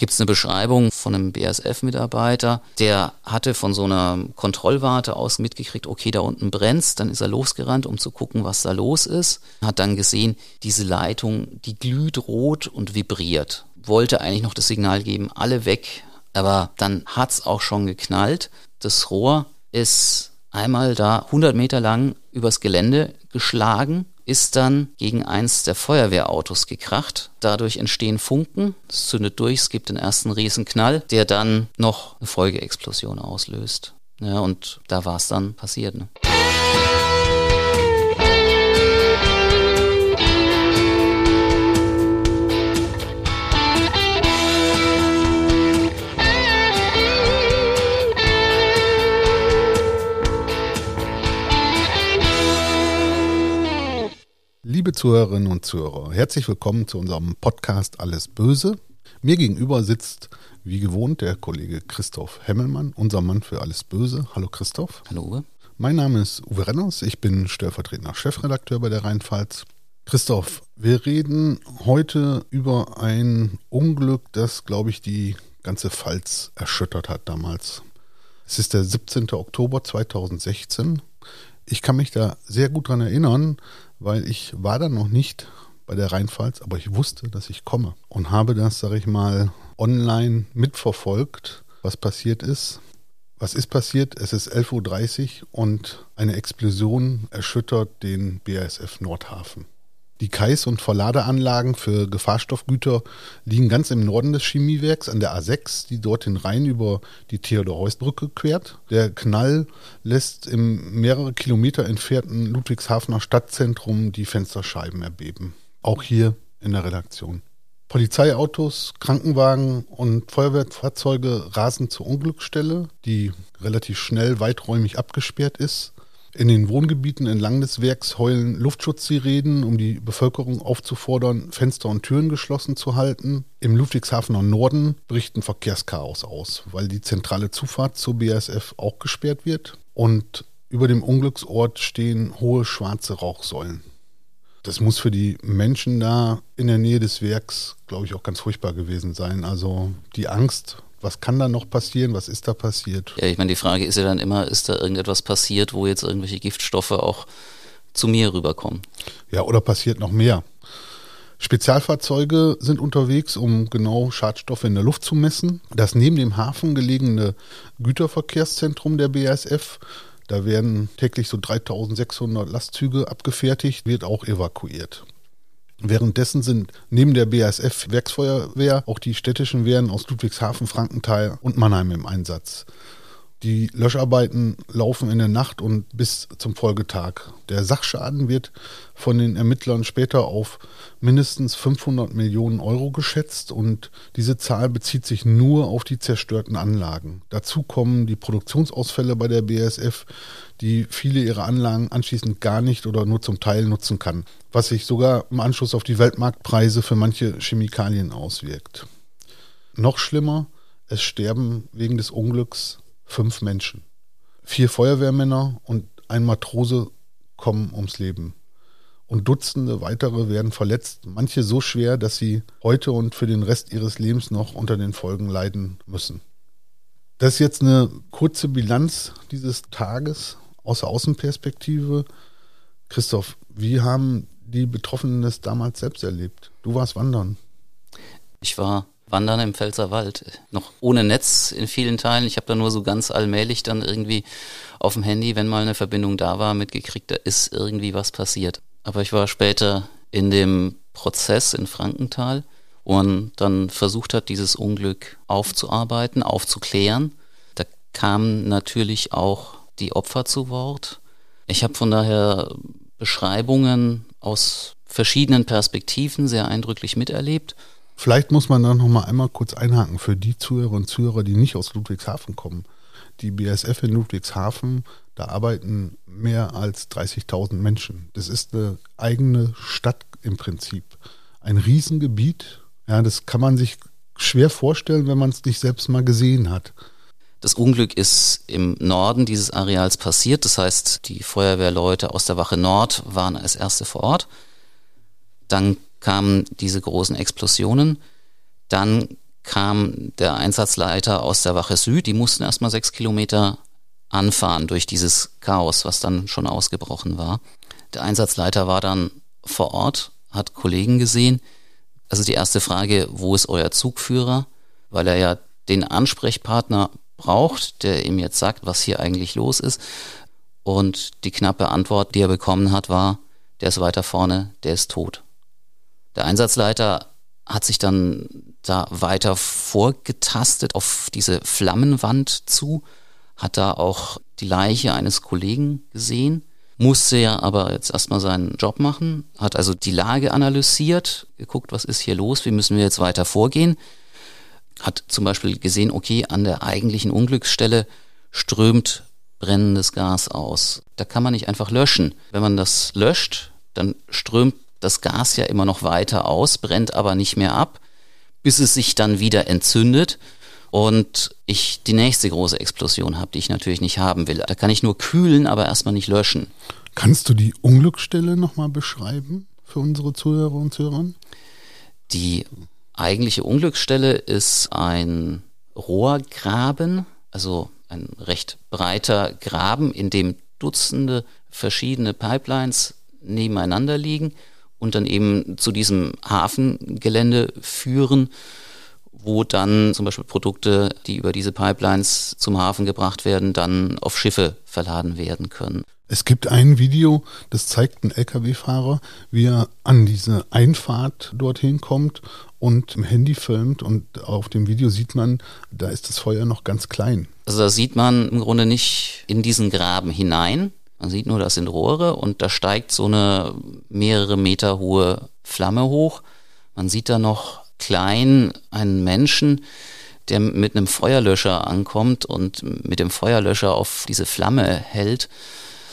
gibt es eine Beschreibung von einem BASF-Mitarbeiter, der hatte von so einer Kontrollwarte aus mitgekriegt, okay, da unten brennt's, dann ist er losgerannt, um zu gucken, was da los ist, hat dann gesehen, diese Leitung, die glüht rot und vibriert. Wollte eigentlich noch das Signal geben, alle weg, aber dann hat's auch schon geknallt. Das Rohr ist einmal da 100 Meter lang übers Gelände geschlagen, ist dann gegen eins der Feuerwehrautos gekracht. Dadurch entstehen Funken, es zündet durch, es gibt den ersten Riesenknall, der dann noch eine Folgeexplosion auslöst. Ja, und da war es dann passiert. Ne? Liebe Zuhörerinnen und Zuhörer, herzlich willkommen zu unserem Podcast Alles Böse. Mir gegenüber sitzt wie gewohnt der Kollege Christoph Hemmelmann, unser Mann für Alles Böse. Hallo Christoph. Hallo Uwe. Mein Name ist Uwe Renners, ich bin stellvertretender Chefredakteur bei der Rheinpfalz. Christoph, wir reden heute über ein Unglück, das, glaube ich, die ganze Pfalz erschüttert hat damals. Es ist der 17. Oktober 2016. Ich kann mich da sehr gut dran erinnern, weil ich war da noch nicht bei der Rheinpfalz, aber ich wusste, dass ich komme und habe das, sage ich mal, online mitverfolgt, was passiert ist. Was ist passiert? Es ist 11.30 Uhr und eine Explosion erschüttert den BASF Nordhafen. Die Kais- und Verladeanlagen für Gefahrstoffgüter liegen ganz im Norden des Chemiewerks an der A6, die dort den Rhein über die Theodor-Heuss-Brücke quert. Der Knall lässt im mehrere Kilometer entfernten Ludwigshafener Stadtzentrum die Fensterscheiben erbeben. Auch hier in der Redaktion. Polizeiautos, Krankenwagen und Feuerwehrfahrzeuge rasen zur Unglücksstelle, die relativ schnell weiträumig abgesperrt ist. In den Wohngebieten entlang des Werks heulen Luftschutzsirenen, um die Bevölkerung aufzufordern, Fenster und Türen geschlossen zu halten. Im Ludwigshafener Norden bricht ein Verkehrschaos aus, weil die zentrale Zufahrt zur BASF auch gesperrt wird. Und über dem Unglücksort stehen hohe schwarze Rauchsäulen. Das muss für die Menschen da in der Nähe des Werks, glaube ich, auch ganz furchtbar gewesen sein. Also die Angst was kann da noch passieren? Was ist da passiert? Ja, ich meine, die Frage ist ja dann immer, ist da irgendetwas passiert, wo jetzt irgendwelche Giftstoffe auch zu mir rüberkommen? Ja, oder passiert noch mehr? Spezialfahrzeuge sind unterwegs, um genau Schadstoffe in der Luft zu messen. Das neben dem Hafen gelegene Güterverkehrszentrum der BASF, da werden täglich so 3600 Lastzüge abgefertigt, wird auch evakuiert. Währenddessen sind neben der BASF Werksfeuerwehr auch die städtischen Wehren aus Ludwigshafen, Frankenthal und Mannheim im Einsatz. Die Löscharbeiten laufen in der Nacht und bis zum Folgetag. Der Sachschaden wird von den Ermittlern später auf mindestens 500 Millionen Euro geschätzt und diese Zahl bezieht sich nur auf die zerstörten Anlagen. Dazu kommen die Produktionsausfälle bei der BASF, die viele ihrer Anlagen anschließend gar nicht oder nur zum Teil nutzen kann, was sich sogar im Anschluss auf die Weltmarktpreise für manche Chemikalien auswirkt. Noch schlimmer, es sterben wegen des Unglücks fünf Menschen. Vier Feuerwehrmänner und ein Matrose kommen ums Leben. Und Dutzende weitere werden verletzt, manche so schwer, dass sie heute und für den Rest ihres Lebens noch unter den Folgen leiden müssen. Das ist jetzt eine kurze Bilanz dieses Tages aus der Außenperspektive. Christoph, wie haben die Betroffenen das damals selbst erlebt? Du warst wandern. Ich war wandern im Pfälzerwald. Noch ohne Netz in vielen Teilen. Ich habe da nur so ganz allmählich dann irgendwie auf dem Handy, wenn mal eine Verbindung da war, mitgekriegt, da ist irgendwie was passiert. Aber ich war später in dem Prozess in Frankenthal und dann versucht hat, dieses Unglück aufzuarbeiten, aufzuklären. Da kamen natürlich auch die Opfer zu Wort. Ich habe von daher Beschreibungen aus verschiedenen Perspektiven sehr eindrücklich miterlebt Vielleicht muss man da noch mal einmal kurz einhaken für die Zuhörer und Zuhörer, die nicht aus Ludwigshafen kommen. Die BSF in Ludwigshafen, da arbeiten mehr als 30.000 Menschen. Das ist eine eigene Stadt im Prinzip. Ein Riesengebiet. Ja, das kann man sich schwer vorstellen, wenn man es nicht selbst mal gesehen hat. Das Unglück ist im Norden dieses Areals passiert. Das heißt, die Feuerwehrleute aus der Wache Nord waren als erste vor Ort. Dann kamen diese großen Explosionen. Dann kam der Einsatzleiter aus der Wache Süd. Die mussten erstmal sechs Kilometer anfahren durch dieses Chaos, was dann schon ausgebrochen war. Der Einsatzleiter war dann vor Ort, hat Kollegen gesehen. Also die erste Frage, wo ist euer Zugführer? Weil er ja den Ansprechpartner braucht, der ihm jetzt sagt, was hier eigentlich los ist. Und die knappe Antwort, die er bekommen hat, war, der ist weiter vorne, der ist tot. Der Einsatzleiter hat sich dann da weiter vorgetastet auf diese Flammenwand zu, hat da auch die Leiche eines Kollegen gesehen, musste ja aber jetzt erstmal seinen Job machen, hat also die Lage analysiert, geguckt, was ist hier los, wie müssen wir jetzt weiter vorgehen, hat zum Beispiel gesehen, okay, an der eigentlichen Unglücksstelle strömt brennendes Gas aus. Da kann man nicht einfach löschen. Wenn man das löscht, dann strömt das Gas ja immer noch weiter aus, brennt aber nicht mehr ab, bis es sich dann wieder entzündet und ich die nächste große Explosion habe, die ich natürlich nicht haben will. Da kann ich nur kühlen, aber erstmal nicht löschen. Kannst du die Unglücksstelle nochmal beschreiben für unsere Zuhörer und Zuhörer? Die eigentliche Unglücksstelle ist ein Rohrgraben, also ein recht breiter Graben, in dem Dutzende verschiedene Pipelines nebeneinander liegen und dann eben zu diesem Hafengelände führen, wo dann zum Beispiel Produkte, die über diese Pipelines zum Hafen gebracht werden, dann auf Schiffe verladen werden können. Es gibt ein Video, das zeigt einen Lkw-Fahrer, wie er an diese Einfahrt dorthin kommt und im Handy filmt und auf dem Video sieht man, da ist das Feuer noch ganz klein. Also da sieht man im Grunde nicht in diesen Graben hinein. Man sieht nur, das sind Rohre und da steigt so eine mehrere Meter hohe Flamme hoch. Man sieht da noch klein einen Menschen, der mit einem Feuerlöscher ankommt und mit dem Feuerlöscher auf diese Flamme hält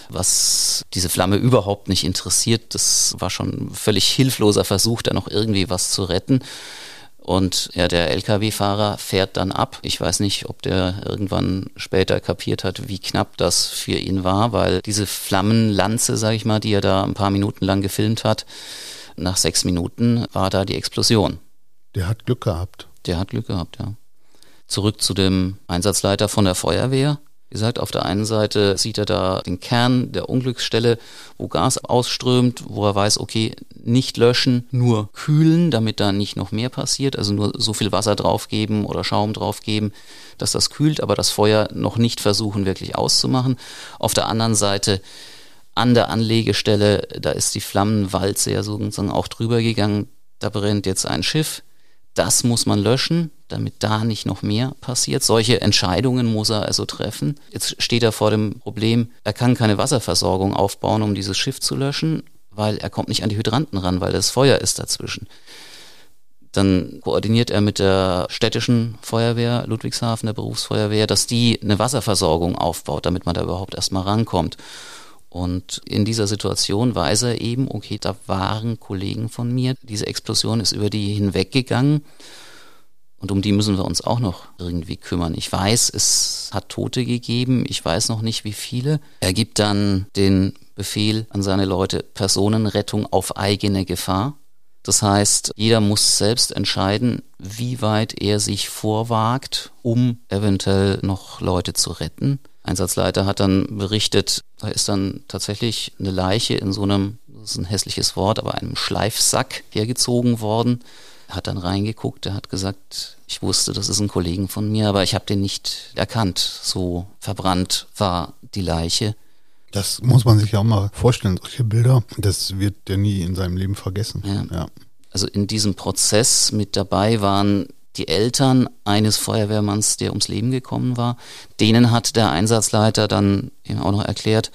was diese Flamme überhaupt nicht interessiert. Das war schon ein völlig hilfloser Versuch, da noch irgendwie was zu retten. Und ja, der Lkw-Fahrer fährt dann ab. Ich weiß nicht, ob der irgendwann später kapiert hat, wie knapp das für ihn war, weil diese Flammenlanze, sag ich mal, die er da ein paar Minuten lang gefilmt hat, nach sechs Minuten war da die Explosion. Der hat Glück gehabt. Der hat Glück gehabt, ja. Zurück zu dem Einsatzleiter von der Feuerwehr. Wie gesagt, auf der einen Seite sieht er da den Kern der Unglücksstelle, wo Gas ausströmt, wo er weiß, okay, nicht löschen, nur kühlen, damit da nicht noch mehr passiert, also nur so viel Wasser draufgeben oder Schaum draufgeben, dass das kühlt, aber das Feuer noch nicht versuchen wirklich auszumachen. Auf der anderen Seite an der Anlegestelle, da ist die Flammenwalze ja sozusagen auch drüber gegangen, da brennt jetzt ein Schiff, das muss man löschen, damit da nicht noch mehr passiert. Solche Entscheidungen muss er also treffen. Jetzt steht er vor dem Problem, er kann keine Wasserversorgung aufbauen, um dieses Schiff zu löschen, weil er kommt nicht an die Hydranten ran, weil das Feuer ist dazwischen. Dann koordiniert er mit der städtischen Feuerwehr Ludwigshafen, der Berufsfeuerwehr, dass die eine Wasserversorgung aufbaut, damit man da überhaupt erstmal rankommt. Und in dieser Situation weiß er eben, okay, da waren Kollegen von mir, diese Explosion ist über die hinweggegangen und um die müssen wir uns auch noch irgendwie kümmern. Ich weiß, es hat Tote gegeben, ich weiß noch nicht wie viele. Er gibt dann den Befehl an seine Leute, Personenrettung auf eigene Gefahr. Das heißt, jeder muss selbst entscheiden, wie weit er sich vorwagt, um eventuell noch Leute zu retten. Einsatzleiter hat dann berichtet, da ist dann tatsächlich eine Leiche in so einem, das ist ein hässliches Wort, aber einem Schleifsack hergezogen worden. Er hat dann reingeguckt, er hat gesagt, ich wusste, das ist ein Kollegen von mir, aber ich habe den nicht erkannt. So verbrannt war die Leiche. Das muss man sich ja auch mal vorstellen, solche Bilder, das wird der nie in seinem Leben vergessen. Ja. ja. Also in diesem Prozess mit dabei waren die Eltern eines Feuerwehrmanns, der ums Leben gekommen war. Denen hat der Einsatzleiter dann eben auch noch erklärt,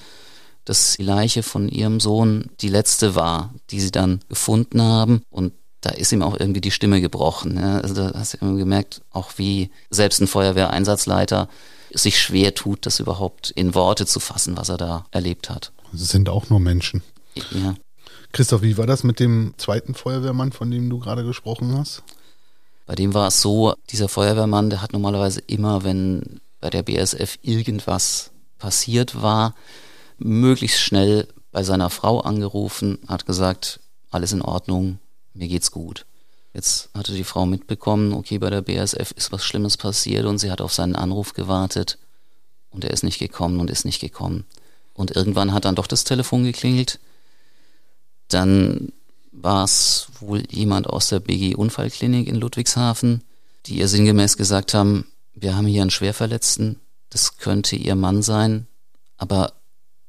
dass die Leiche von ihrem Sohn die letzte war, die sie dann gefunden haben. Und da ist ihm auch irgendwie die Stimme gebrochen. Ja. Also da hast du gemerkt, auch wie selbst ein Feuerwehreinsatzleiter sich schwer tut, das überhaupt in Worte zu fassen, was er da erlebt hat. Sie sind auch nur Menschen. Ja. Christoph, wie war das mit dem zweiten Feuerwehrmann, von dem du gerade gesprochen hast? Bei dem war es so, dieser Feuerwehrmann, der hat normalerweise immer, wenn bei der BSF irgendwas passiert war, möglichst schnell bei seiner Frau angerufen, hat gesagt, alles in Ordnung, mir geht's gut. Jetzt hatte die Frau mitbekommen, okay, bei der BASF ist was Schlimmes passiert und sie hat auf seinen Anruf gewartet und er ist nicht gekommen und ist nicht gekommen. Und irgendwann hat dann doch das Telefon geklingelt. Dann war es wohl jemand aus der BG Unfallklinik in Ludwigshafen, die ihr sinngemäß gesagt haben, wir haben hier einen Schwerverletzten, das könnte ihr Mann sein, aber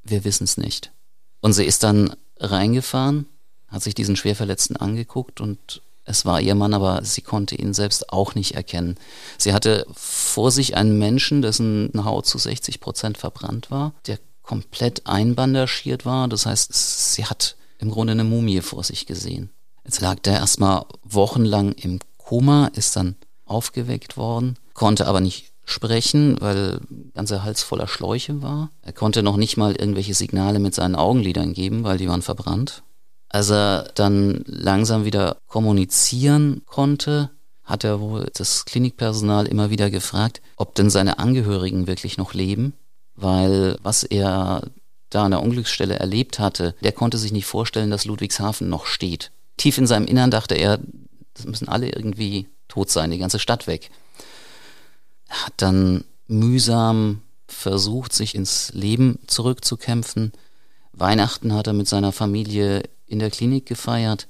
wir wissen es nicht. Und sie ist dann reingefahren, hat sich diesen Schwerverletzten angeguckt und es war ihr Mann, aber sie konnte ihn selbst auch nicht erkennen. Sie hatte vor sich einen Menschen, dessen Haut zu 60 Prozent verbrannt war, der komplett einbandagiert war. Das heißt, sie hat im Grunde eine Mumie vor sich gesehen. Jetzt lag der erstmal wochenlang im Koma, ist dann aufgeweckt worden, konnte aber nicht sprechen, weil ganzer Hals voller Schläuche war. Er konnte noch nicht mal irgendwelche Signale mit seinen Augenlidern geben, weil die waren verbrannt. Als er dann langsam wieder kommunizieren konnte, hat er wohl das Klinikpersonal immer wieder gefragt, ob denn seine Angehörigen wirklich noch leben, weil was er da an der Unglücksstelle erlebt hatte, der konnte sich nicht vorstellen, dass Ludwigshafen noch steht. Tief in seinem Innern dachte er, das müssen alle irgendwie tot sein, die ganze Stadt weg. Er hat dann mühsam versucht, sich ins Leben zurückzukämpfen. Weihnachten hat er mit seiner Familie in der Klinik gefeiert.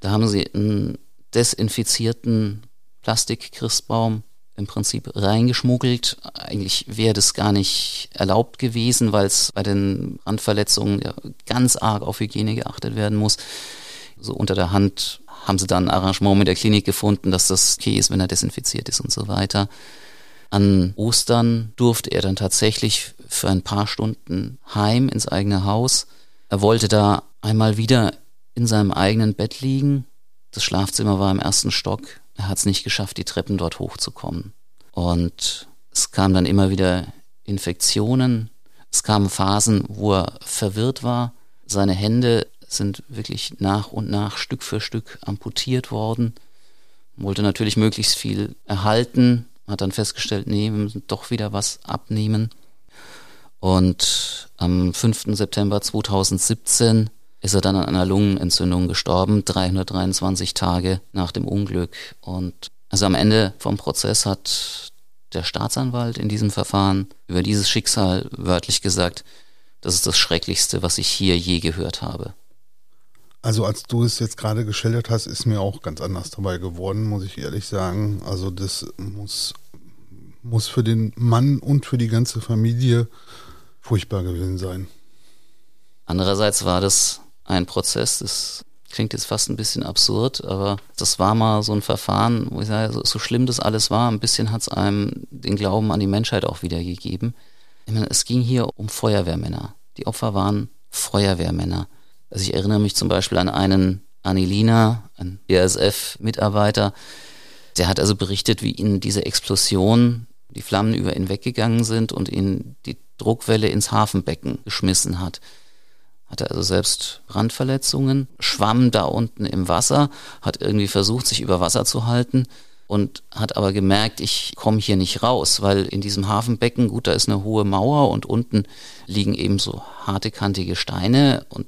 Da haben sie einen desinfizierten Plastikchristbaum im Prinzip reingeschmuggelt. Eigentlich wäre das gar nicht erlaubt gewesen, weil es bei den Randverletzungen ja ganz arg auf Hygiene geachtet werden muss. So unter der Hand haben sie dann ein Arrangement mit der Klinik gefunden, dass das okay ist, wenn er desinfiziert ist und so weiter. An Ostern durfte er dann tatsächlich für ein paar Stunden heim ins eigene Haus. Er wollte da einmal wieder in seinem eigenen Bett liegen. Das Schlafzimmer war im ersten Stock. Er hat es nicht geschafft, die Treppen dort hochzukommen. Und es kamen dann immer wieder Infektionen. Es kamen Phasen, wo er verwirrt war. Seine Hände sind wirklich nach und nach Stück für Stück amputiert worden. Wollte natürlich möglichst viel erhalten, hat dann festgestellt, nee, wir müssen doch wieder was abnehmen. Und am 5. September 2017 ist er dann an einer Lungenentzündung gestorben, 323 Tage nach dem Unglück. Und also am Ende vom Prozess hat der Staatsanwalt in diesem Verfahren über dieses Schicksal wörtlich gesagt, das ist das Schrecklichste, was ich hier je gehört habe. Also als du es jetzt gerade geschildert hast, ist mir auch ganz anders dabei geworden, muss ich ehrlich sagen. Also das muss, muss für den Mann und für die ganze Familie furchtbar gewesen sein. Andererseits war das ein Prozess, das klingt jetzt fast ein bisschen absurd, aber das war mal so ein Verfahren, wo ich sage, so, schlimm das alles war, ein bisschen hat es einem den Glauben an die Menschheit auch wiedergegeben. Ich meine, es ging hier um Feuerwehrmänner. Die Opfer waren Feuerwehrmänner. Also ich erinnere mich zum Beispiel an einen Anilina, ein BASF-Mitarbeiter, der hat also berichtet, wie ihn diese Explosion, die Flammen über ihn weggegangen sind und ihn die Druckwelle ins Hafenbecken geschmissen hat hatte also selbst Brandverletzungen, schwamm da unten im Wasser, hat irgendwie versucht, sich über Wasser zu halten und hat aber gemerkt, ich komme hier nicht raus, weil in diesem Hafenbecken, gut, da ist eine hohe Mauer und unten liegen eben so harte, kantige Steine und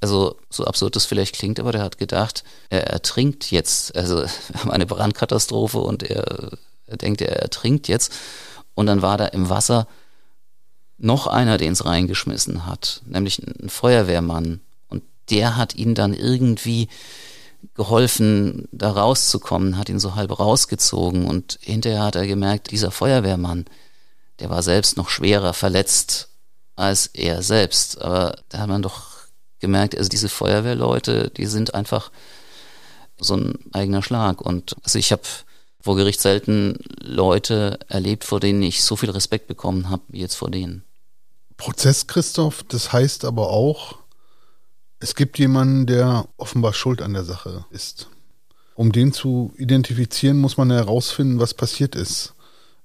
also so absurd das vielleicht klingt, aber der hat gedacht, er ertrinkt jetzt. Also wir haben eine Brandkatastrophe und er, er denkt, er ertrinkt jetzt. Und dann war da im Wasser noch einer, den es reingeschmissen hat, nämlich ein Feuerwehrmann. Und der hat ihn dann irgendwie geholfen, da rauszukommen, hat ihn so halb rausgezogen und hinterher hat er gemerkt, dieser Feuerwehrmann, der war selbst noch schwerer verletzt als er selbst. Aber da hat man doch gemerkt, also diese Feuerwehrleute, die sind einfach so ein eigener Schlag. Und also ich habe vor Gericht selten Leute erlebt, vor denen ich so viel Respekt bekommen habe, wie jetzt vor denen. Prozess, Christoph, das heißt aber auch, es gibt jemanden, der offenbar schuld an der Sache ist. Um den zu identifizieren, muss man herausfinden, was passiert ist.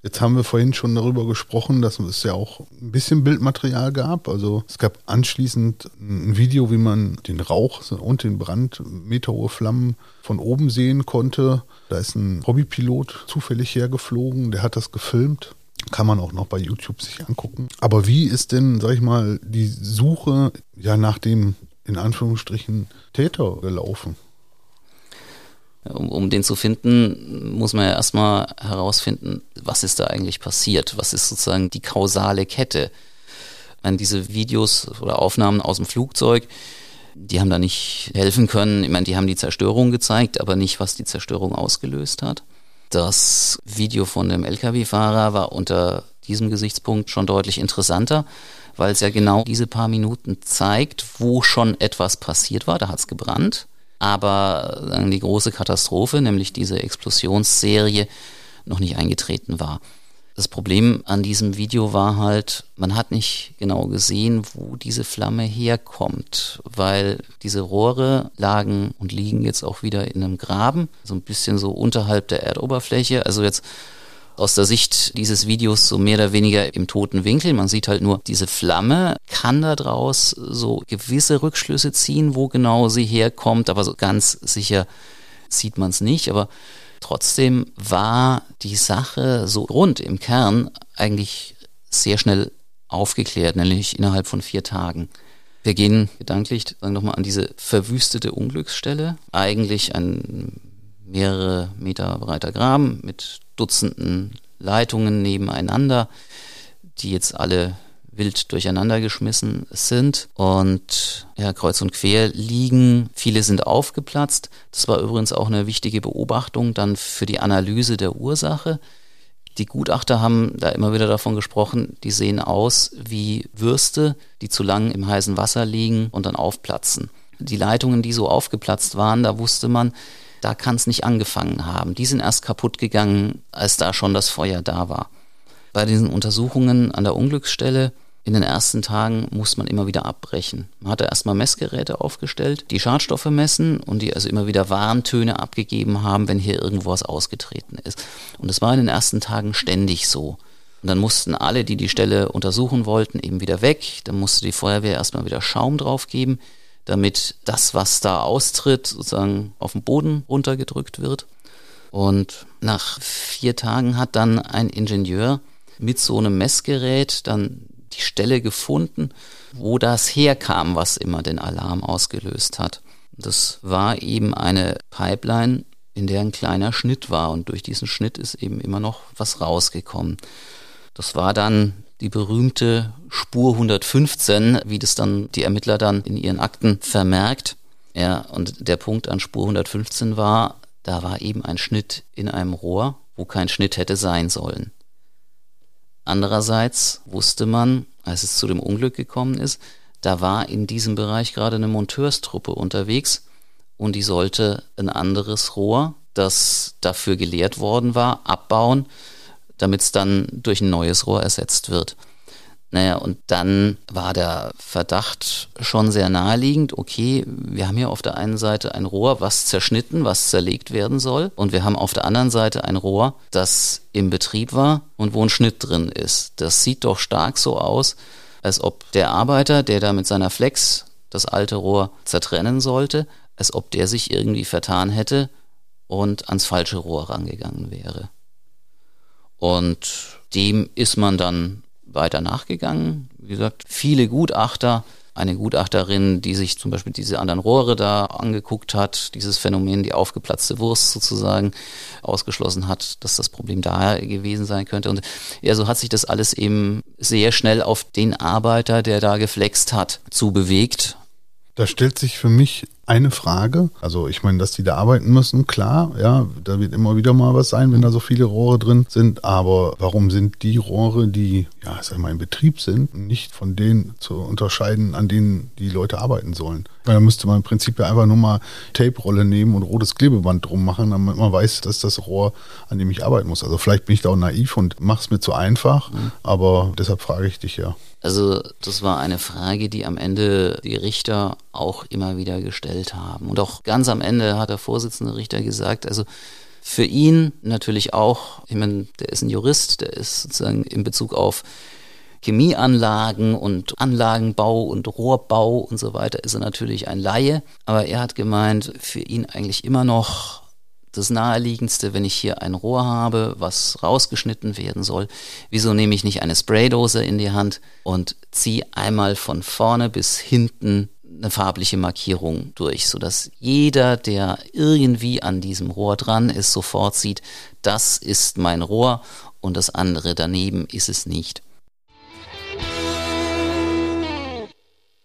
Jetzt haben wir vorhin schon darüber gesprochen, dass es ja auch ein bisschen Bildmaterial gab. Also es gab anschließend ein Video, wie man den Rauch und den Brand, meterhohe Flammen von oben sehen konnte. Da ist ein Hobbypilot zufällig hergeflogen, der hat das gefilmt. Kann man auch noch bei YouTube sich angucken. Aber wie ist denn, sag ich mal, die Suche ja nach dem in Anführungsstrichen Täter gelaufen? Um, um den zu finden, muss man ja erstmal herausfinden, was ist da eigentlich passiert? Was ist sozusagen die kausale Kette? meine, diese Videos oder Aufnahmen aus dem Flugzeug, die haben da nicht helfen können. Ich meine, die haben die Zerstörung gezeigt, aber nicht, was die Zerstörung ausgelöst hat. Das Video von dem Lkw-Fahrer war unter diesem Gesichtspunkt schon deutlich interessanter, weil es ja genau diese paar Minuten zeigt, wo schon etwas passiert war. Da hat es gebrannt. Aber die große Katastrophe, nämlich diese Explosionsserie, noch nicht eingetreten war. Das Problem an diesem Video war halt, man hat nicht genau gesehen, wo diese Flamme herkommt, weil diese Rohre lagen und liegen jetzt auch wieder in einem Graben, so ein bisschen so unterhalb der Erdoberfläche. Also jetzt aus der Sicht dieses Videos so mehr oder weniger im toten Winkel. Man sieht halt nur diese Flamme, kann daraus so gewisse Rückschlüsse ziehen, wo genau sie herkommt, aber so ganz sicher sieht man es nicht. Aber Trotzdem war die Sache so rund im Kern eigentlich sehr schnell aufgeklärt, nämlich innerhalb von vier Tagen. Wir gehen gedanklich nochmal an diese verwüstete Unglücksstelle. Eigentlich ein mehrere Meter breiter Graben mit Dutzenden Leitungen nebeneinander, die jetzt alle wild durcheinander geschmissen sind und ja, kreuz und quer liegen. Viele sind aufgeplatzt. Das war übrigens auch eine wichtige Beobachtung dann für die Analyse der Ursache. Die Gutachter haben da immer wieder davon gesprochen, die sehen aus wie Würste, die zu lang im heißen Wasser liegen und dann aufplatzen. Die Leitungen, die so aufgeplatzt waren, da wusste man, da kann es nicht angefangen haben. Die sind erst kaputt gegangen, als da schon das Feuer da war. Bei diesen Untersuchungen an der Unglücksstelle in den ersten Tagen muss man immer wieder abbrechen. Man hatte erstmal Messgeräte aufgestellt, die Schadstoffe messen und die also immer wieder Warntöne abgegeben haben, wenn hier irgendwo was ausgetreten ist. Und das war in den ersten Tagen ständig so. Und dann mussten alle, die die Stelle untersuchen wollten, eben wieder weg. Dann musste die Feuerwehr erstmal wieder Schaum draufgeben, damit das, was da austritt, sozusagen auf den Boden runtergedrückt wird. Und nach vier Tagen hat dann ein Ingenieur mit so einem Messgerät dann die Stelle gefunden, wo das herkam, was immer den Alarm ausgelöst hat. Das war eben eine Pipeline, in der ein kleiner Schnitt war und durch diesen Schnitt ist eben immer noch was rausgekommen. Das war dann die berühmte Spur 115, wie das dann die Ermittler dann in ihren Akten vermerkt. Ja, und der Punkt an Spur 115 war, da war eben ein Schnitt in einem Rohr, wo kein Schnitt hätte sein sollen. Andererseits wusste man, als es zu dem Unglück gekommen ist, da war in diesem Bereich gerade eine Monteurstruppe unterwegs und die sollte ein anderes Rohr, das dafür geleert worden war, abbauen, damit es dann durch ein neues Rohr ersetzt wird. Naja, und dann war der Verdacht schon sehr naheliegend, okay, wir haben hier auf der einen Seite ein Rohr, was zerschnitten, was zerlegt werden soll, und wir haben auf der anderen Seite ein Rohr, das im Betrieb war und wo ein Schnitt drin ist. Das sieht doch stark so aus, als ob der Arbeiter, der da mit seiner Flex das alte Rohr zertrennen sollte, als ob der sich irgendwie vertan hätte und ans falsche Rohr rangegangen wäre. Und dem ist man dann weiter nachgegangen. Wie gesagt, viele Gutachter, eine Gutachterin, die sich zum Beispiel diese anderen Rohre da angeguckt hat, dieses Phänomen, die aufgeplatzte Wurst sozusagen ausgeschlossen hat, dass das Problem da gewesen sein könnte. Und ja, so hat sich das alles eben sehr schnell auf den Arbeiter, der da geflext hat, zubewegt. Da stellt sich für mich eine Frage. Also ich meine, dass die da arbeiten müssen, klar, ja, da wird immer wieder mal was sein, wenn da so viele Rohre drin sind. Aber warum sind die Rohre, die, ja, sag mal, in Betrieb sind, nicht von denen zu unterscheiden, an denen die Leute arbeiten sollen? Weil da müsste man im Prinzip ja einfach nur mal Tape-Rolle nehmen und rotes Klebeband drum machen, damit man weiß, dass das Rohr, an dem ich arbeiten muss. Also vielleicht bin ich da auch naiv und mache es mir zu einfach, mhm. aber deshalb frage ich dich ja. Also das war eine Frage, die am Ende die Richter auch immer wieder gestellt haben. Und auch ganz am Ende hat der Vorsitzende Richter gesagt, also für ihn natürlich auch, ich meine, der ist ein Jurist, der ist sozusagen in Bezug auf Chemieanlagen und Anlagenbau und Rohrbau und so weiter ist er natürlich ein Laie. Aber er hat gemeint, für ihn eigentlich immer noch das Naheliegendste, wenn ich hier ein Rohr habe, was rausgeschnitten werden soll. Wieso nehme ich nicht eine Spraydose in die Hand und ziehe einmal von vorne bis hinten eine farbliche Markierung durch, sodass jeder, der irgendwie an diesem Rohr dran ist, sofort sieht, das ist mein Rohr und das andere daneben ist es nicht.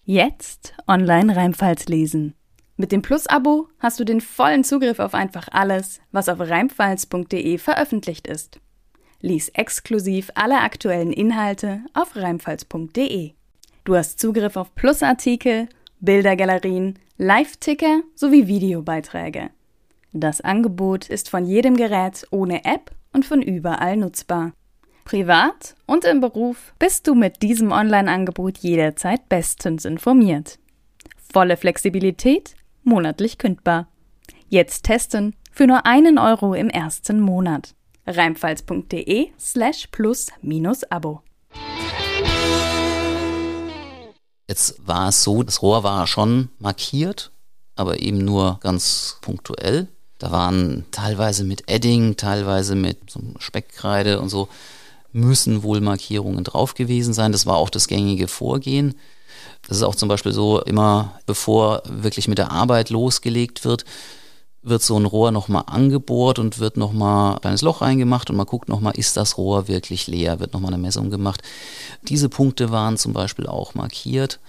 Jetzt online Rheinpfalz lesen. Mit dem Plus-Abo hast du den vollen Zugriff auf einfach alles, was auf rheinpfalz.de veröffentlicht ist. Lies exklusiv alle aktuellen Inhalte auf rheinpfalz.de. Du hast Zugriff auf Plusartikel, Bildergalerien, Live-Ticker sowie Videobeiträge. Das Angebot ist von jedem Gerät ohne App und von überall nutzbar. Privat und im Beruf bist du mit diesem Online-Angebot jederzeit bestens informiert. Volle Flexibilität, monatlich kündbar. Jetzt testen für nur einen Euro im ersten Monat. Reimfalz.de slash plus minus Abo. Jetzt war es so, das Rohr war schon markiert, aber eben nur ganz punktuell. Da waren teilweise mit Edding, teilweise mit so Speckkreide und so müssen wohl Markierungen drauf gewesen sein. Das war auch das gängige Vorgehen. Das ist auch zum Beispiel so, immer bevor wirklich mit der Arbeit losgelegt wird, wird so ein Rohr nochmal angebohrt und wird nochmal ein kleines Loch reingemacht und man guckt nochmal, ist das Rohr wirklich leer, wird nochmal eine Messung gemacht. Diese Punkte waren zum Beispiel auch markiert.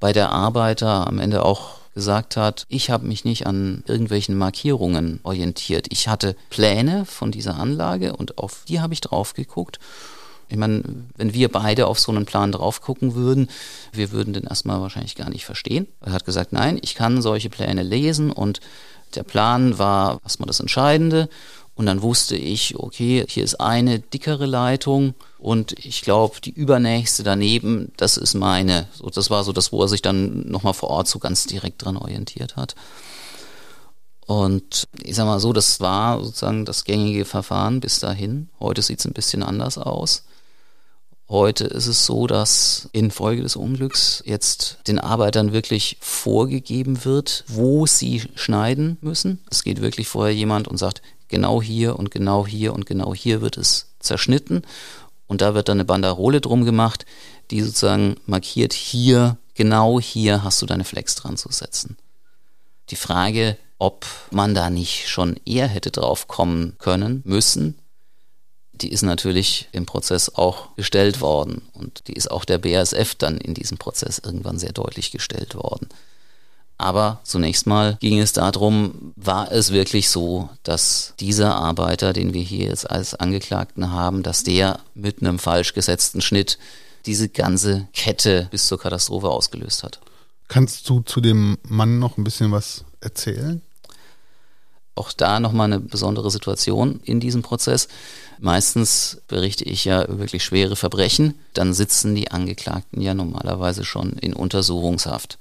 Bei der Arbeiter am Ende auch gesagt hat, ich habe mich nicht an irgendwelchen Markierungen orientiert. Ich hatte Pläne von dieser Anlage und auf die habe ich drauf geguckt. Ich meine, wenn wir beide auf so einen Plan drauf gucken würden, wir würden den erstmal wahrscheinlich gar nicht verstehen. Er hat gesagt, nein, ich kann solche Pläne lesen und der Plan war erstmal das Entscheidende und dann wusste ich, okay, hier ist eine dickere Leitung und ich glaube, die übernächste daneben, das ist meine. So, das war so das, wo er sich dann nochmal vor Ort so ganz direkt dran orientiert hat. Und ich sag mal so, das war sozusagen das gängige Verfahren bis dahin. Heute sieht es ein bisschen anders aus. Heute ist es so, dass infolge des Unglücks jetzt den Arbeitern wirklich vorgegeben wird, wo sie schneiden müssen. Es geht wirklich vorher jemand und sagt, genau hier und genau hier und genau hier wird es zerschnitten. Und da wird dann eine Banderole drum gemacht, die sozusagen markiert, hier, genau hier hast du deine Flex dran zu setzen. Die Frage, ob man da nicht schon eher hätte drauf kommen können, müssen, die ist natürlich im Prozess auch gestellt worden und die ist auch der BASF dann in diesem Prozess irgendwann sehr deutlich gestellt worden. Aber zunächst mal ging es darum, war es wirklich so, dass dieser Arbeiter, den wir hier jetzt als Angeklagten haben, dass der mit einem falsch gesetzten Schnitt diese ganze Kette bis zur Katastrophe ausgelöst hat. Kannst du zu dem Mann noch ein bisschen was erzählen? Auch da nochmal eine besondere Situation in diesem Prozess. Meistens berichte ich ja wirklich schwere Verbrechen. Dann sitzen die Angeklagten ja normalerweise schon in Untersuchungshaft,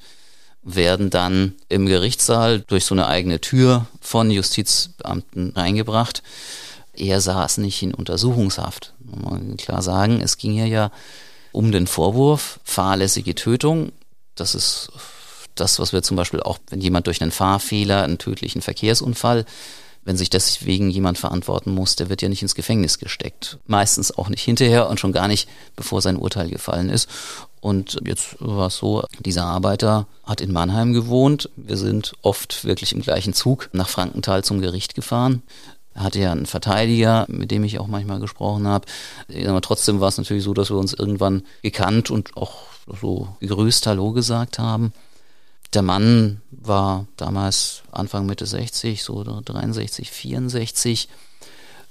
werden dann im Gerichtssaal durch so eine eigene Tür von Justizbeamten reingebracht. Er saß nicht in Untersuchungshaft. Man kann klar sagen, es ging hier ja um den Vorwurf fahrlässige Tötung. Das ist das, was wir zum Beispiel auch, wenn jemand durch einen Fahrfehler, einen tödlichen Verkehrsunfall, wenn sich deswegen jemand verantworten muss, der wird ja nicht ins Gefängnis gesteckt. Meistens auch nicht hinterher und schon gar nicht, bevor sein Urteil gefallen ist. Und jetzt war es so, dieser Arbeiter hat in Mannheim gewohnt. Wir sind oft wirklich im gleichen Zug nach Frankenthal zum Gericht gefahren. Er hatte ja einen Verteidiger, mit dem ich auch manchmal gesprochen habe. Aber trotzdem war es natürlich so, dass wir uns irgendwann gekannt und auch so gegrüßt Hallo gesagt haben. Der Mann war damals Anfang Mitte 60, so 63, 64.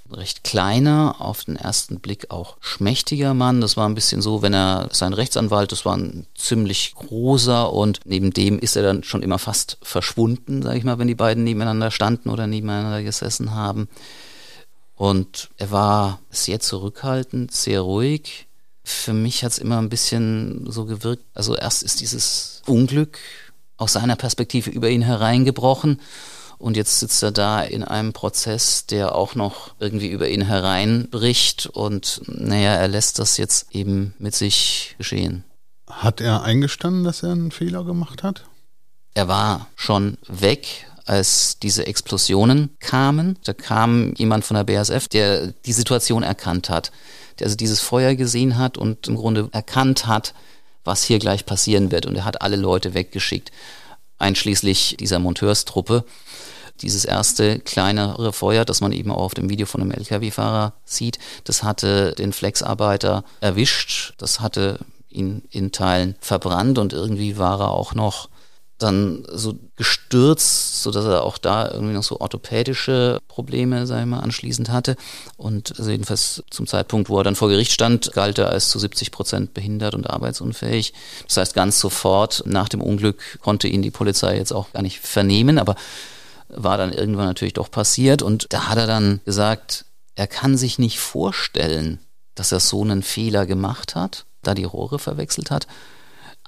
Recht kleiner, auf den ersten Blick auch schmächtiger Mann. Das war ein bisschen so, wenn er sein Rechtsanwalt, das war ein ziemlich großer und neben dem ist er dann schon immer fast verschwunden, sag ich mal, wenn die beiden nebeneinander standen oder nebeneinander gesessen haben. Und er war sehr zurückhaltend, sehr ruhig. Für mich hat es immer ein bisschen so gewirkt. Also erst ist dieses Unglück aus seiner Perspektive über ihn hereingebrochen. Und jetzt sitzt er da in einem Prozess, der auch noch irgendwie über ihn hereinbricht. Und naja, er lässt das jetzt eben mit sich geschehen. Hat er eingestanden, dass er einen Fehler gemacht hat? Er war schon weg, als diese Explosionen kamen. Da kam jemand von der BASF, der die Situation erkannt hat, der also dieses Feuer gesehen hat und im Grunde erkannt hat, was hier gleich passieren wird. Und er hat alle Leute weggeschickt, einschließlich dieser Monteurstruppe. Dieses erste kleinere Feuer, das man eben auch auf dem Video von einem Lkw-Fahrer sieht, das hatte den Flexarbeiter erwischt. Das hatte ihn in Teilen verbrannt und irgendwie war er auch noch dann so gestürzt, so dass er auch da irgendwie noch so orthopädische Probleme, sag ich mal, anschließend hatte. Und also jedenfalls zum Zeitpunkt, wo er dann vor Gericht stand, galt er als zu 70 Prozent behindert und arbeitsunfähig. Das heißt, ganz sofort nach dem Unglück konnte ihn die Polizei jetzt auch gar nicht vernehmen, aber war dann irgendwann natürlich doch passiert. Und da hat er dann gesagt, er kann sich nicht vorstellen, dass er so einen Fehler gemacht hat, da die Rohre verwechselt hat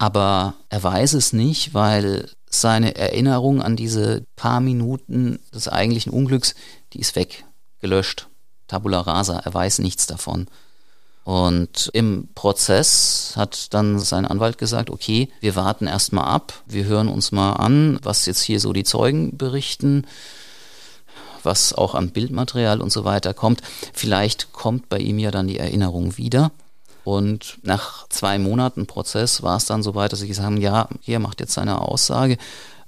aber er weiß es nicht, weil seine Erinnerung an diese paar Minuten des eigentlichen Unglücks, die ist weg, gelöscht. Tabula rasa, er weiß nichts davon. Und im Prozess hat dann sein Anwalt gesagt, okay, wir warten erstmal ab, wir hören uns mal an, was jetzt hier so die Zeugen berichten, was auch am Bildmaterial und so weiter kommt. Vielleicht kommt bei ihm ja dann die Erinnerung wieder. Und nach zwei Monaten Prozess war es dann so weit, dass sie gesagt haben, ja, er macht jetzt seine Aussage.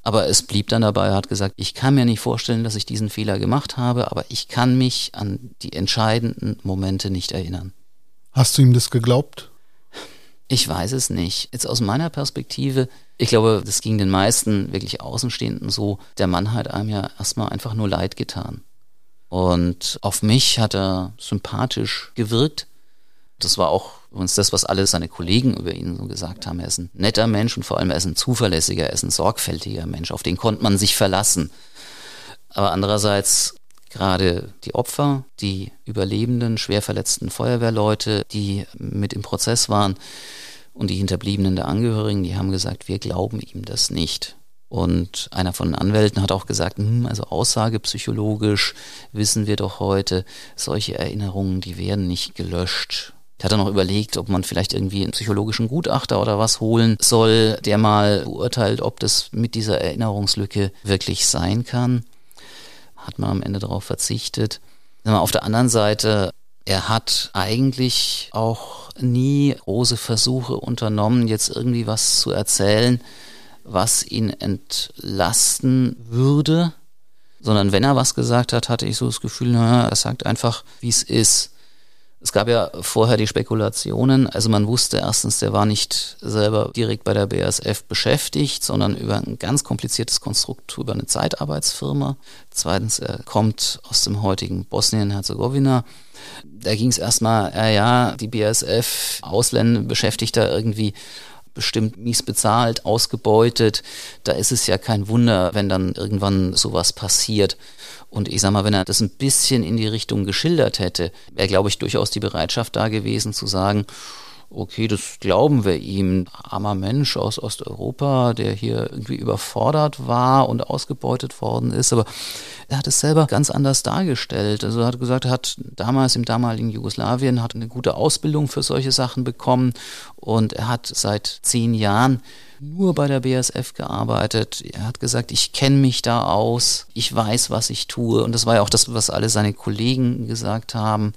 Aber es blieb dann dabei, er hat gesagt, ich kann mir nicht vorstellen, dass ich diesen Fehler gemacht habe, aber ich kann mich an die entscheidenden Momente nicht erinnern. Hast du ihm das geglaubt? Ich weiß es nicht. Jetzt aus meiner Perspektive, ich glaube, das ging den meisten wirklich Außenstehenden so, der Mann hat einem ja erstmal einfach nur leid getan. Und auf mich hat er sympathisch gewirkt. Das war auch übrigens das, was alle seine Kollegen über ihn so gesagt haben. Er ist ein netter Mensch und vor allem er ist ein zuverlässiger, er ist ein sorgfältiger Mensch. Auf den konnte man sich verlassen. Aber andererseits gerade die Opfer, die Überlebenden, schwer verletzten Feuerwehrleute, die mit im Prozess waren und die Hinterbliebenen der Angehörigen, die haben gesagt, wir glauben ihm das nicht. Und einer von den Anwälten hat auch gesagt, hm, also aussagepsychologisch wissen wir doch heute, solche Erinnerungen, die werden nicht gelöscht. Der hat dann noch überlegt, ob man vielleicht irgendwie einen psychologischen Gutachter oder was holen soll, der mal beurteilt, ob das mit dieser Erinnerungslücke wirklich sein kann. Hat man am Ende darauf verzichtet. Auf der anderen Seite, er hat eigentlich auch nie große Versuche unternommen, jetzt irgendwie was zu erzählen, was ihn entlasten würde, sondern wenn er was gesagt hat, hatte ich so das Gefühl, naja, er sagt einfach, wie es ist. Es gab ja vorher die Spekulationen, also man wusste erstens, der war nicht selber direkt bei der BASF beschäftigt, sondern über ein ganz kompliziertes Konstrukt über eine Zeitarbeitsfirma. Zweitens, er kommt aus dem heutigen Bosnien-Herzegowina. Da ging es erstmal, ja, ja, die BASF, Ausländer beschäftigt da irgendwie bestimmt mies bezahlt, ausgebeutet. Da ist es ja kein Wunder, wenn dann irgendwann sowas passiert. Und ich sag mal, wenn er das ein bisschen in die Richtung geschildert hätte, wäre, glaube ich, durchaus die Bereitschaft da gewesen zu sagen, okay, das glauben wir ihm. Armer Mensch aus Osteuropa, der hier irgendwie überfordert war und ausgebeutet worden ist. Aber er hat es selber ganz anders dargestellt. Also er hat gesagt, er hat damals im damaligen Jugoslawien hat eine gute Ausbildung für solche Sachen bekommen und er hat seit zehn Jahren nur bei der BASF gearbeitet. Er hat gesagt, ich kenne mich da aus, ich weiß, was ich tue. Und das war ja auch das, was alle seine Kollegen gesagt haben.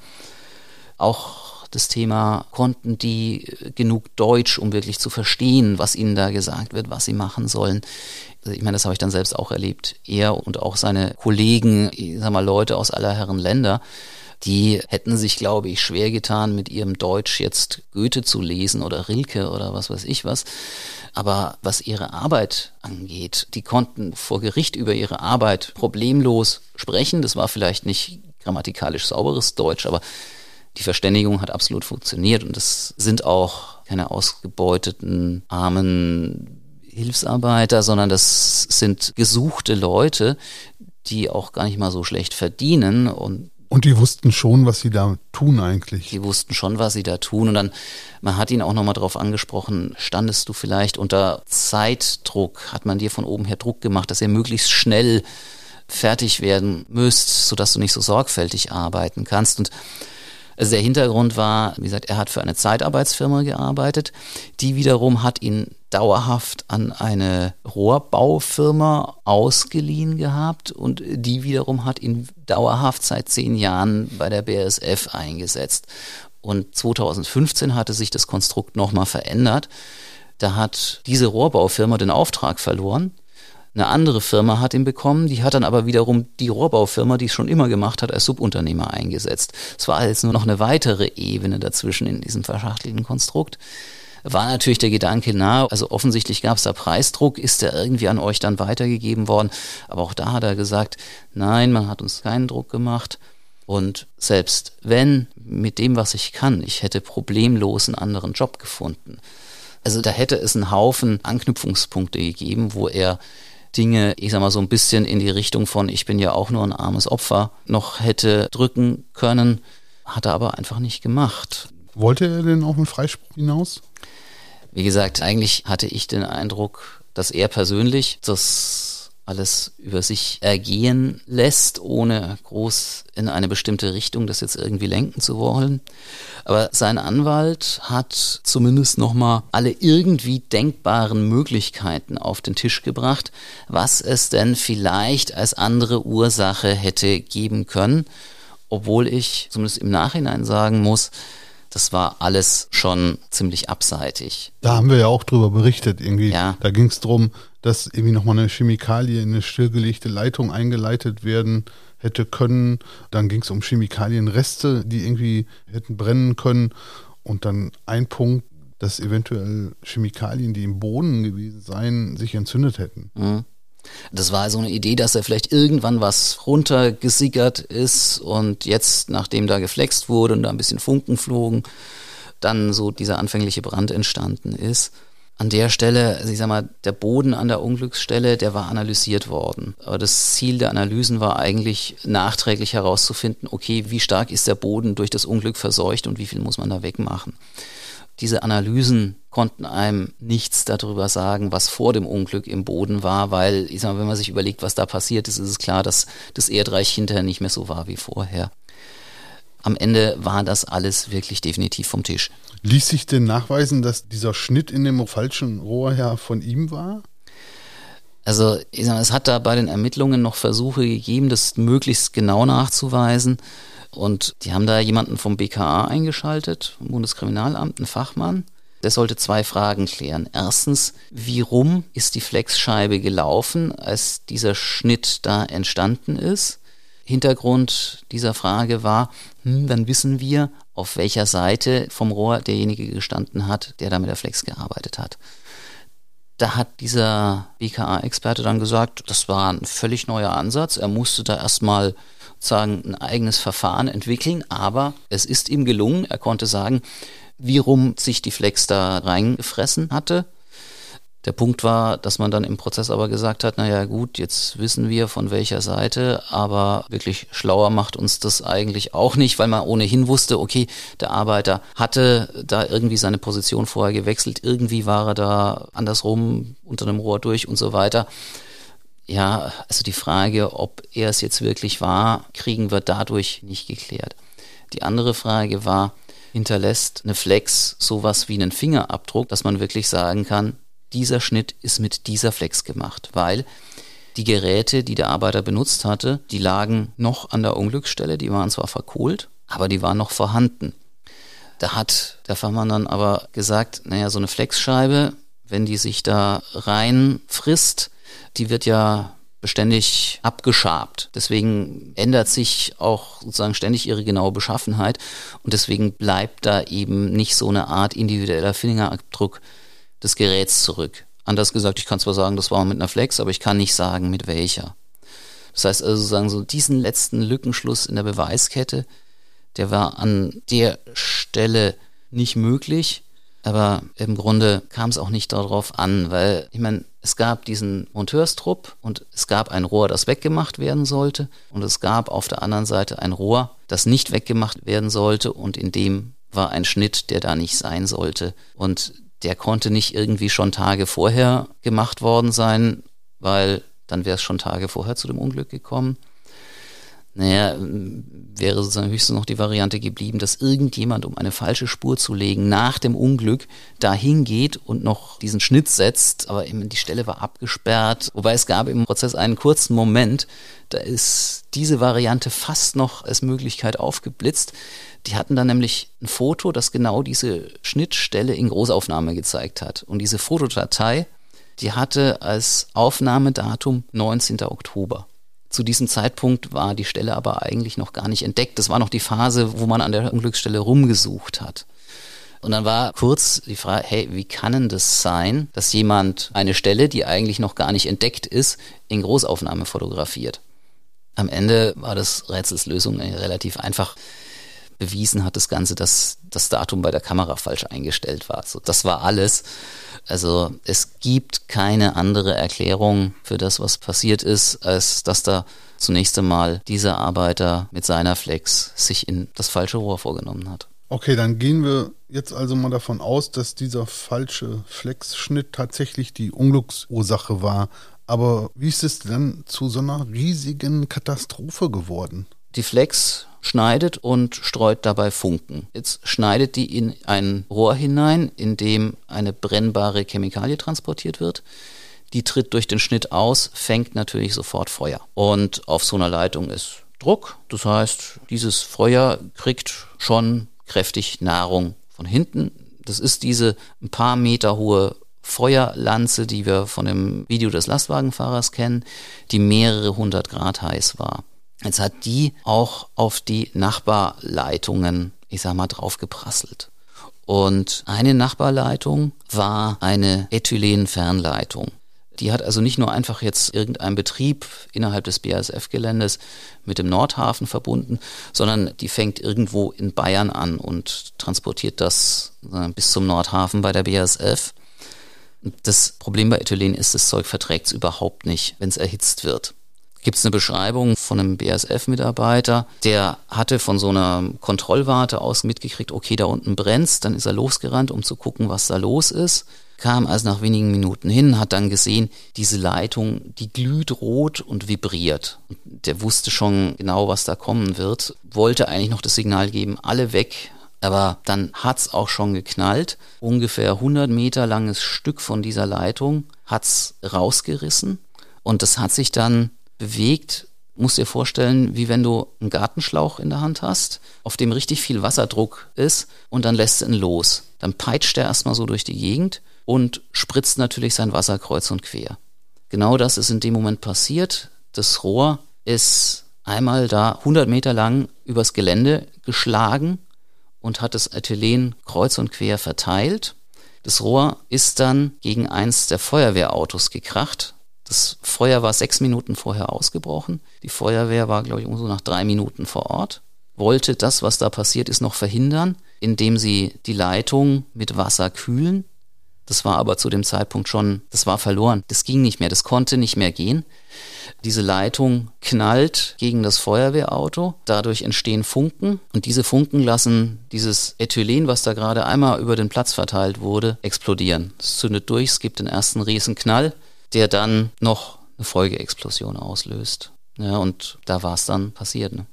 Auch das Thema, konnten die genug Deutsch, um wirklich zu verstehen, was ihnen da gesagt wird, was sie machen sollen. Also ich meine, das habe ich dann selbst auch erlebt. Er und auch seine Kollegen, ich sag mal, Leute aus aller Herren Länder, die hätten sich, glaube ich, schwer getan, mit ihrem Deutsch jetzt Goethe zu lesen oder Rilke oder was weiß ich was. Aber was ihre Arbeit angeht, die konnten vor Gericht über ihre Arbeit problemlos sprechen. Das war vielleicht nicht grammatikalisch sauberes Deutsch, aber die Verständigung hat absolut funktioniert und das sind auch keine ausgebeuteten, armen Hilfsarbeiter, sondern das sind gesuchte Leute, die auch gar nicht mal so schlecht verdienen und und die wussten schon, was sie da tun eigentlich. Die wussten schon, was sie da tun. Und dann, man hat ihn auch nochmal darauf angesprochen, standest du vielleicht unter Zeitdruck, hat man dir von oben her Druck gemacht, dass ihr möglichst schnell fertig werden müsst, sodass du nicht so sorgfältig arbeiten kannst. Und also der Hintergrund war, wie gesagt, er hat für eine Zeitarbeitsfirma gearbeitet. Die wiederum hat ihn dauerhaft an eine Rohrbaufirma ausgeliehen gehabt und die wiederum hat ihn dauerhaft seit zehn Jahren bei der BASF eingesetzt. Und 2015 hatte sich das Konstrukt nochmal verändert. Da hat diese Rohrbaufirma den Auftrag verloren. Eine andere Firma hat ihn bekommen, die hat dann aber wiederum die Rohrbaufirma, die es schon immer gemacht hat, als Subunternehmer eingesetzt. Es war jetzt nur noch eine weitere Ebene dazwischen in diesem verschachtelten Konstrukt war natürlich der Gedanke nahe, also offensichtlich gab es da Preisdruck, ist der irgendwie an euch dann weitergegeben worden, aber auch da hat er gesagt, nein, man hat uns keinen Druck gemacht. Und selbst wenn mit dem, was ich kann, ich hätte problemlos einen anderen Job gefunden. Also da hätte es einen Haufen Anknüpfungspunkte gegeben, wo er Dinge, ich sag mal so ein bisschen in die Richtung von, ich bin ja auch nur ein armes Opfer, noch hätte drücken können, hat er aber einfach nicht gemacht. Wollte er denn auf einen Freispruch hinaus? Wie gesagt, eigentlich hatte ich den Eindruck, dass er persönlich das alles über sich ergehen lässt, ohne groß in eine bestimmte Richtung das jetzt irgendwie lenken zu wollen. Aber sein Anwalt hat zumindest nochmal alle irgendwie denkbaren Möglichkeiten auf den Tisch gebracht, was es denn vielleicht als andere Ursache hätte geben können, obwohl ich zumindest im Nachhinein sagen muss, das war alles schon ziemlich abseitig. Da haben wir ja auch drüber berichtet irgendwie. Ja. Da ging es darum, dass irgendwie nochmal eine Chemikalie in eine stillgelegte Leitung eingeleitet werden hätte können. Dann ging es um Chemikalienreste, die irgendwie hätten brennen können. Und dann ein Punkt, dass eventuell Chemikalien, die im Boden gewesen seien, sich entzündet hätten. Mhm. Das war so eine Idee, dass da vielleicht irgendwann was runtergesickert ist und jetzt, nachdem da geflext wurde und da ein bisschen Funken flogen, dann so dieser anfängliche Brand entstanden ist. An der Stelle, also ich sag mal, der Boden an der Unglücksstelle, der war analysiert worden. Aber das Ziel der Analysen war eigentlich nachträglich herauszufinden, okay, wie stark ist der Boden durch das Unglück verseucht und wie viel muss man da wegmachen. Diese Analysen konnten einem nichts darüber sagen, was vor dem Unglück im Boden war, weil, ich sag mal, wenn man sich überlegt, was da passiert ist, ist es klar, dass das Erdreich hinterher nicht mehr so war wie vorher. Am Ende war das alles wirklich definitiv vom Tisch. Ließ sich denn nachweisen, dass dieser Schnitt in dem falschen Rohr ja von ihm war? Also ich sag, es hat da bei den Ermittlungen noch Versuche gegeben, das möglichst genau nachzuweisen. Und die haben da jemanden vom BKA eingeschaltet, vom Bundeskriminalamt, einen Fachmann. Der sollte zwei Fragen klären. Erstens, wie rum ist die Flexscheibe gelaufen, als dieser Schnitt da entstanden ist? Hintergrund dieser Frage war, hm, dann wissen wir, auf welcher Seite vom Rohr derjenige gestanden hat, der da mit der Flex gearbeitet hat. Da hat dieser BKA-Experte dann gesagt, das war ein völlig neuer Ansatz. Er musste da erstmal sagen, ein eigenes Verfahren entwickeln, aber es ist ihm gelungen. Er konnte sagen, wie rum sich die Flex da reingefressen hatte. Der Punkt war, dass man dann im Prozess aber gesagt hat, naja gut, jetzt wissen wir von welcher Seite, aber wirklich schlauer macht uns das eigentlich auch nicht, weil man ohnehin wusste, okay, der Arbeiter hatte da irgendwie seine Position vorher gewechselt, irgendwie war er da andersrum unter dem Rohr durch und so weiter. Ja, also die Frage, ob er es jetzt wirklich war, kriegen wir dadurch nicht geklärt. Die andere Frage war, hinterlässt eine Flex sowas wie einen Fingerabdruck, dass man wirklich sagen kann, dieser Schnitt ist mit dieser Flex gemacht, weil die Geräte, die der Arbeiter benutzt hatte, die lagen noch an der Unglücksstelle, die waren zwar verkohlt, aber die waren noch vorhanden. Da hat der Fachmann dann aber gesagt, naja, so eine Flexscheibe, wenn die sich da rein frisst, die wird ja beständig abgeschabt. Deswegen ändert sich auch sozusagen ständig ihre genaue Beschaffenheit und deswegen bleibt da eben nicht so eine Art individueller Fingerabdruck des Geräts zurück. Anders gesagt, ich kann zwar sagen, das war mit einer Flex, aber ich kann nicht sagen, mit welcher. Das heißt also sozusagen so diesen letzten Lückenschluss in der Beweiskette, der war an der Stelle nicht möglich. Aber im Grunde kam es auch nicht darauf an, weil ich meine, es gab diesen Monteurstrupp und es gab ein Rohr, das weggemacht werden sollte und es gab auf der anderen Seite ein Rohr, das nicht weggemacht werden sollte und in dem war ein Schnitt, der da nicht sein sollte. Und der konnte nicht irgendwie schon Tage vorher gemacht worden sein, weil dann wäre es schon Tage vorher zu dem Unglück gekommen. Naja, wäre sozusagen höchstens noch die Variante geblieben, dass irgendjemand, um eine falsche Spur zu legen, nach dem Unglück dahin geht und noch diesen Schnitt setzt, aber eben die Stelle war abgesperrt. Wobei es gab im Prozess einen kurzen Moment, da ist diese Variante fast noch als Möglichkeit aufgeblitzt, Die hatten dann nämlich ein Foto, das genau diese Schnittstelle in Großaufnahme gezeigt hat. Und diese Fotodatei, die hatte als Aufnahmedatum 19. Oktober. Zu diesem Zeitpunkt war die Stelle aber eigentlich noch gar nicht entdeckt. Das war noch die Phase, wo man an der Unglücksstelle rumgesucht hat. Und dann war kurz die Frage, hey, wie kann denn das sein, dass jemand eine Stelle, die eigentlich noch gar nicht entdeckt ist, in Großaufnahme fotografiert? Am Ende war das Rätselslösung relativ einfach. Bewiesen hat das Ganze, dass das Datum bei der Kamera falsch eingestellt war. So, das war alles. Also es gibt keine andere Erklärung für das, was passiert ist, als dass da zunächst einmal dieser Arbeiter mit seiner Flex sich in das falsche Rohr vorgenommen hat. Okay, dann gehen wir jetzt also mal davon aus, dass dieser falsche Flexschnitt tatsächlich die Unglücksursache war. Aber wie ist es denn zu so einer riesigen Katastrophe geworden? Die Flex schneidet und streut dabei Funken. Jetzt schneidet die in ein Rohr hinein, in dem eine brennbare Chemikalie transportiert wird. Die tritt durch den Schnitt aus, fängt natürlich sofort Feuer. Und auf so einer Leitung ist Druck. Das heißt, dieses Feuer kriegt schon kräftig Nahrung von hinten. Das ist diese ein paar Meter hohe Feuerlanze, die wir von dem Video des Lastwagenfahrers kennen, die mehrere hundert Grad heiß war. Jetzt hat die auch auf die Nachbarleitungen, ich sag mal, draufgeprasselt. Und eine Nachbarleitung war eine Ethylenfernleitung. Die hat also nicht nur einfach jetzt irgendein Betrieb innerhalb des BASF-Geländes mit dem Nordhafen verbunden, sondern die fängt irgendwo in Bayern an und transportiert das äh, bis zum Nordhafen bei der BASF. Das Problem bei Ethylen ist, das Zeug verträgt es überhaupt nicht, wenn es erhitzt wird gibt es eine Beschreibung von einem BASF-Mitarbeiter, der hatte von so einer Kontrollwarte aus mitgekriegt, okay, da unten brennt's, dann ist er losgerannt, um zu gucken, was da los ist kam also nach wenigen Minuten hin, hat dann gesehen, diese Leitung, die glüht rot und vibriert. Der wusste schon genau, was da kommen wird, wollte eigentlich noch das Signal geben, alle weg, aber dann hat's auch schon geknallt. Ungefähr 100 Meter langes Stück von dieser Leitung hat's rausgerissen und das hat sich dann bewegt. Musst dir vorstellen, wie wenn du einen Gartenschlauch in der Hand hast, auf dem richtig viel Wasserdruck ist und dann lässt du ihn los. Dann peitscht er erstmal so durch die Gegend und spritzt natürlich sein Wasser kreuz und quer. Genau das ist in dem Moment passiert. Das Rohr ist einmal da 100 Meter lang übers Gelände geschlagen und hat das Ethylen kreuz und quer verteilt. Das Rohr ist dann gegen eins der Feuerwehrautos gekracht. Das Feuer war sechs Minuten vorher ausgebrochen. Die Feuerwehr war, glaube ich, so nach drei Minuten vor Ort. Wollte das, was da passiert ist, noch verhindern, indem sie die Leitung mit Wasser kühlen das war aber zu dem Zeitpunkt schon, das war verloren. Das ging nicht mehr, das konnte nicht mehr gehen. Diese Leitung knallt gegen das Feuerwehrauto, dadurch entstehen Funken und diese Funken lassen dieses Ethylen, was da gerade einmal über den Platz verteilt wurde, explodieren. Es zündet durch, es gibt den ersten Riesenknall, der dann noch eine Folgeexplosion auslöst. Ja, und da war es dann passiert. Ne?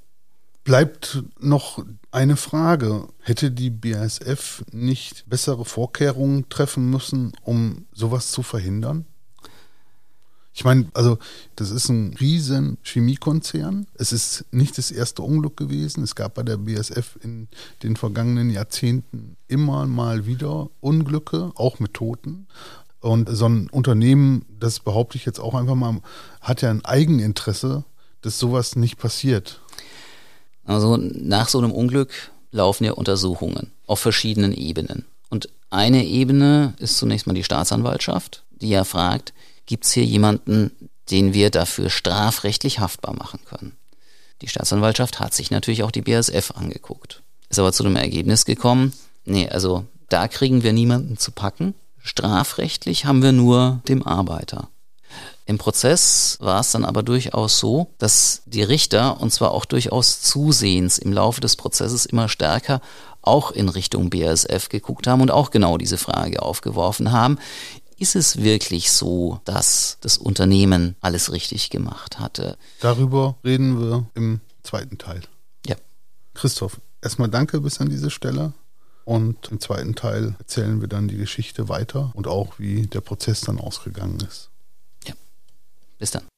Bleibt noch eine Frage. Hätte die BASF nicht bessere Vorkehrungen treffen müssen, um sowas zu verhindern? Ich meine, also das ist ein riesen Chemiekonzern. Es ist nicht das erste Unglück gewesen. Es gab bei der BASF in den vergangenen Jahrzehnten immer mal wieder Unglücke, auch mit Toten. Und so ein Unternehmen, das behaupte ich jetzt auch einfach mal, hat ja ein Eigeninteresse, dass sowas nicht passiert. Also nach so einem Unglück laufen ja Untersuchungen auf verschiedenen Ebenen. Und eine Ebene ist zunächst mal die Staatsanwaltschaft, die ja fragt, gibt es hier jemanden, den wir dafür strafrechtlich haftbar machen können? Die Staatsanwaltschaft hat sich natürlich auch die BASF angeguckt, ist aber zu dem Ergebnis gekommen, nee, also da kriegen wir niemanden zu packen. Strafrechtlich haben wir nur dem Arbeiter. Im Prozess war es dann aber durchaus so, dass die Richter, und zwar auch durchaus zusehends im Laufe des Prozesses immer stärker, auch in Richtung BASF geguckt haben und auch genau diese Frage aufgeworfen haben. Ist es wirklich so, dass das Unternehmen alles richtig gemacht hatte? Darüber reden wir im zweiten Teil. Ja. Christoph, erstmal danke bis an diese Stelle. Und im zweiten Teil erzählen wir dann die Geschichte weiter und auch, wie der Prozess dann ausgegangen ist. Bis dann.